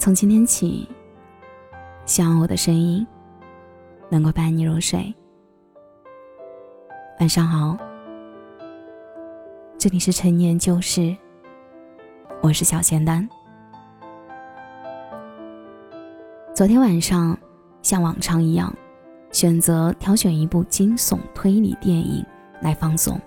从今天起，希望我的声音能够伴你入睡。晚上好，这里是陈年旧事，我是小仙丹。昨天晚上，像往常一样，选择挑选一部惊悚推理电影来放松。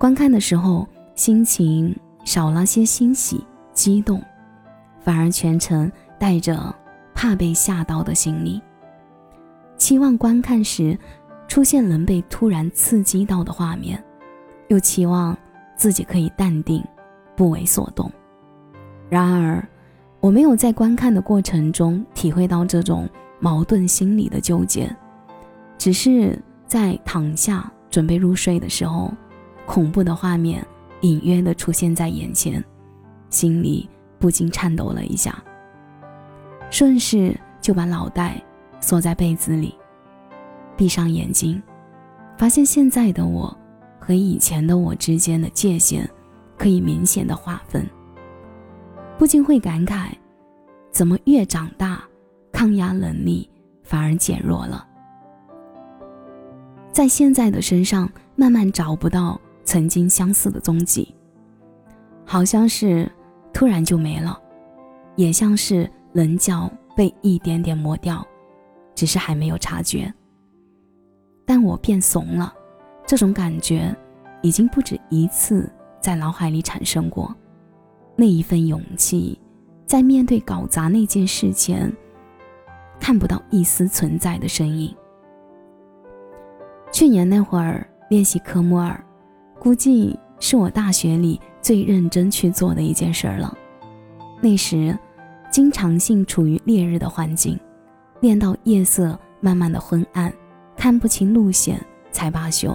观看的时候，心情少了些欣喜、激动。反而全程带着怕被吓到的心理，期望观看时出现能被突然刺激到的画面，又期望自己可以淡定，不为所动。然而，我没有在观看的过程中体会到这种矛盾心理的纠结，只是在躺下准备入睡的时候，恐怖的画面隐约的出现在眼前，心里。不禁颤抖了一下，顺势就把脑袋缩在被子里，闭上眼睛，发现现在的我和以前的我之间的界限可以明显的划分，不禁会感慨，怎么越长大，抗压能力反而减弱了，在现在的身上慢慢找不到曾经相似的踪迹，好像是。突然就没了，也像是棱角被一点点磨掉，只是还没有察觉。但我变怂了，这种感觉已经不止一次在脑海里产生过。那一份勇气，在面对搞砸那件事前，看不到一丝存在的身影。去年那会儿练习科目二，估计是我大学里。最认真去做的一件事了。那时，经常性处于烈日的环境，练到夜色慢慢的昏暗，看不清路线才罢休。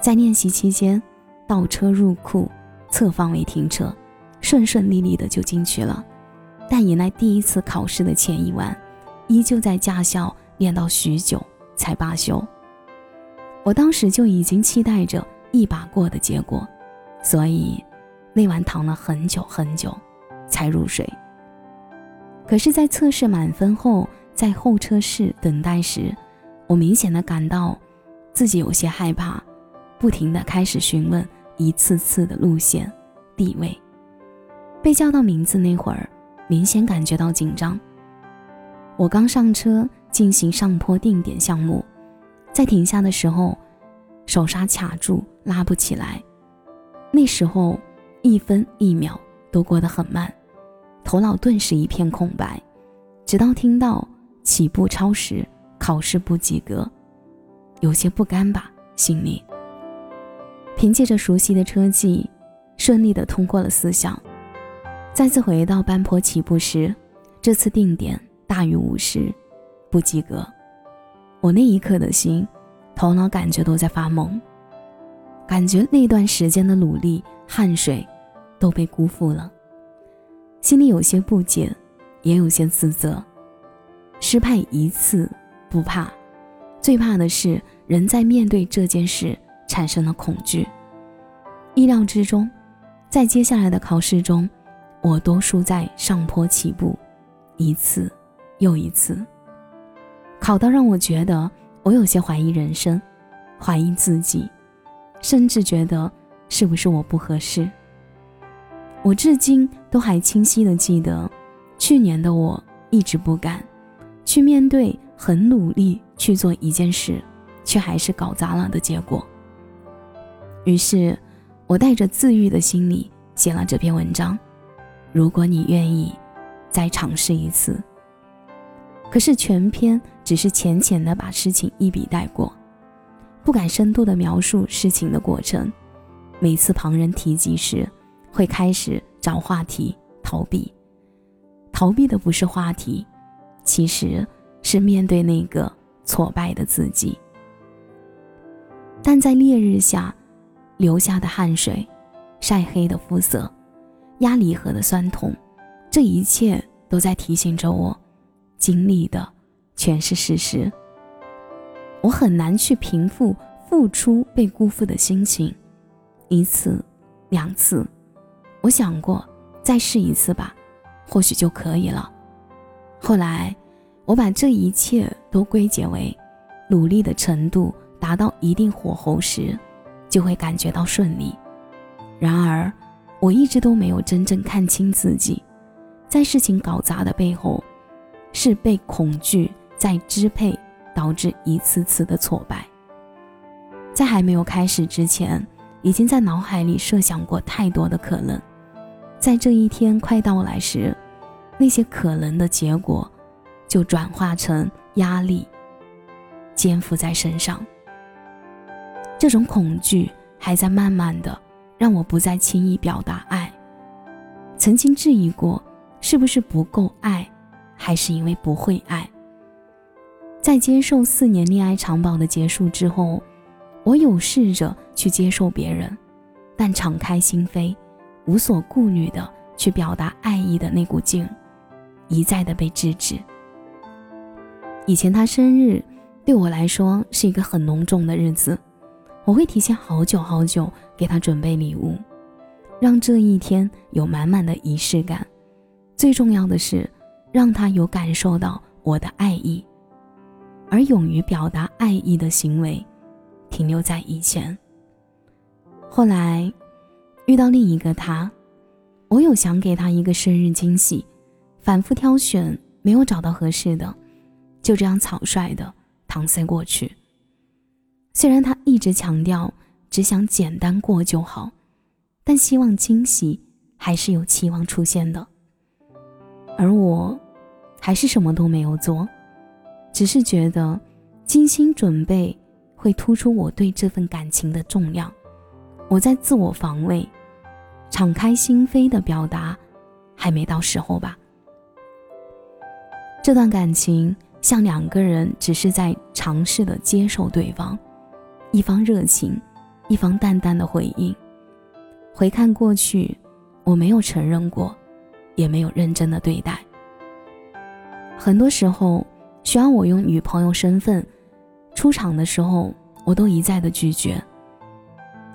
在练习期间，倒车入库，侧方位停车，顺顺利利的就进去了。但迎来第一次考试的前一晚，依旧在驾校练到许久才罢休。我当时就已经期待着一把过的结果。所以，那晚躺了很久很久，才入睡。可是，在测试满分后，在候车室等待时，我明显的感到自己有些害怕，不停的开始询问一次次的路线、地位。被叫到名字那会儿，明显感觉到紧张。我刚上车进行上坡定点项目，在停下的时候，手刹卡住，拉不起来。那时候，一分一秒都过得很慢，头脑顿时一片空白，直到听到起步超时，考试不及格，有些不甘吧，心里。凭借着熟悉的车技，顺利的通过了四项。再次回到班坡起步时，这次定点大于五十，不及格。我那一刻的心，头脑感觉都在发懵。感觉那段时间的努力、汗水都被辜负了，心里有些不解，也有些自责。失败一次不怕，最怕的是人在面对这件事产生了恐惧。意料之中，在接下来的考试中，我多输在上坡起步，一次又一次，考到让我觉得我有些怀疑人生，怀疑自己。甚至觉得是不是我不合适？我至今都还清晰的记得，去年的我一直不敢去面对，很努力去做一件事，却还是搞砸了的结果。于是，我带着自愈的心理写了这篇文章。如果你愿意，再尝试一次。可是全篇只是浅浅的把事情一笔带过。不敢深度的描述事情的过程，每次旁人提及时，会开始找话题逃避，逃避的不是话题，其实是面对那个挫败的自己。但在烈日下流下的汗水，晒黑的肤色，压离合的酸痛，这一切都在提醒着我，经历的全是事实。我很难去平复付出被辜负的心情，一次，两次，我想过再试一次吧，或许就可以了。后来，我把这一切都归结为，努力的程度达到一定火候时，就会感觉到顺利。然而，我一直都没有真正看清自己，在事情搞砸的背后，是被恐惧在支配，导致一次次的挫败。在还没有开始之前，已经在脑海里设想过太多的可能，在这一天快到来时。那些可能的结果，就转化成压力，肩负在身上。这种恐惧还在慢慢的让我不再轻易表达爱。曾经质疑过，是不是不够爱，还是因为不会爱？在接受四年恋爱长跑的结束之后，我有试着去接受别人，但敞开心扉，无所顾虑的去表达爱意的那股劲。一再的被制止。以前他生日对我来说是一个很隆重的日子，我会提前好久好久给他准备礼物，让这一天有满满的仪式感。最重要的是，让他有感受到我的爱意，而勇于表达爱意的行为，停留在以前。后来遇到另一个他，我有想给他一个生日惊喜。反复挑选，没有找到合适的，就这样草率的搪塞过去。虽然他一直强调只想简单过就好，但希望惊喜还是有期望出现的。而我，还是什么都没有做，只是觉得精心准备会突出我对这份感情的重量。我在自我防卫，敞开心扉的表达，还没到时候吧。这段感情像两个人只是在尝试的接受对方，一方热情，一方淡淡的回应。回看过去，我没有承认过，也没有认真的对待。很多时候，需要我用女朋友身份出场的时候，我都一再的拒绝，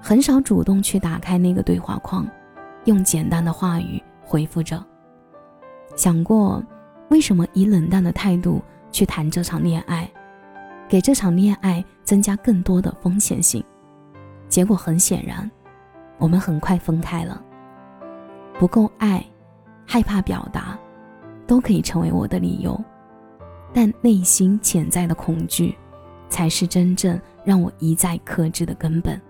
很少主动去打开那个对话框，用简单的话语回复着。想过。为什么以冷淡的态度去谈这场恋爱，给这场恋爱增加更多的风险性？结果很显然，我们很快分开了。不够爱，害怕表达，都可以成为我的理由，但内心潜在的恐惧，才是真正让我一再克制的根本。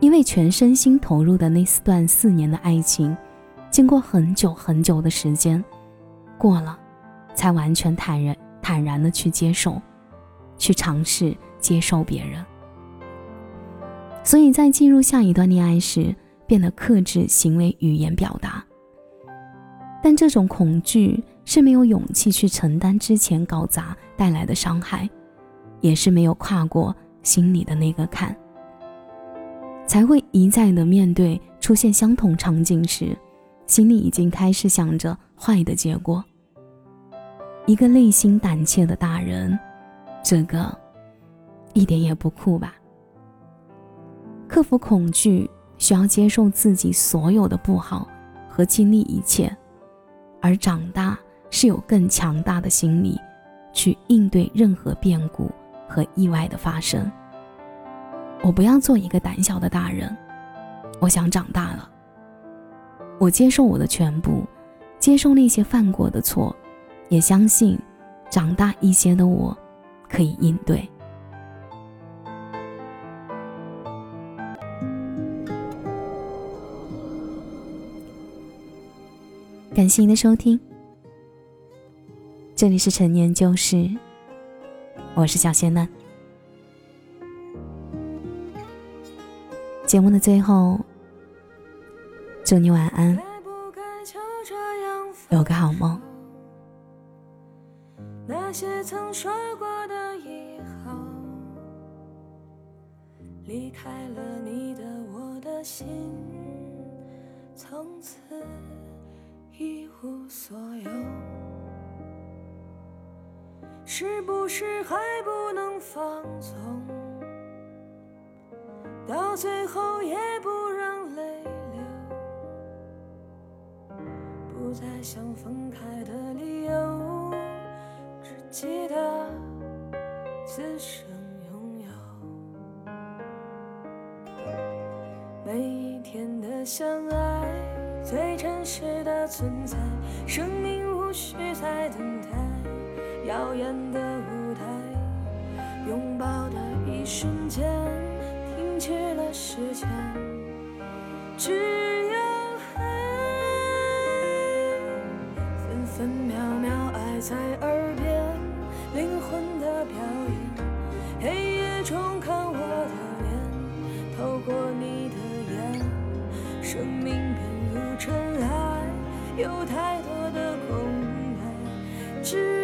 因为全身心投入的那四段四年的爱情，经过很久很久的时间。过了，才完全坦然坦然的去接受，去尝试接受别人。所以在进入下一段恋爱时，变得克制行为语言表达。但这种恐惧是没有勇气去承担之前搞砸带来的伤害，也是没有跨过心里的那个坎，才会一再的面对出现相同场景时，心里已经开始想着。坏的结果。一个内心胆怯的大人，这个一点也不酷吧？克服恐惧需要接受自己所有的不好和经历一切，而长大是有更强大的心理去应对任何变故和意外的发生。我不要做一个胆小的大人，我想长大了。我接受我的全部。接受那些犯过的错，也相信长大一些的我可以应对。感谢您的收听，这里是陈年旧事，我是小仙嫩。节目的最后，祝你晚安。有个好梦。那些曾说过的以后，离开了你的我的心，是不是还不能放纵？到最后也不让泪流。不。再想分开的理由，只记得此生拥有。每一天的相爱，最真实的存在，生命无需再等待，耀眼的舞台，拥抱的一瞬间，停止了时间，只有爱，分分秒秒爱在耳边，灵魂的表演，黑夜中看我的脸，透过你的眼，生命变如尘埃，有太多的空白，只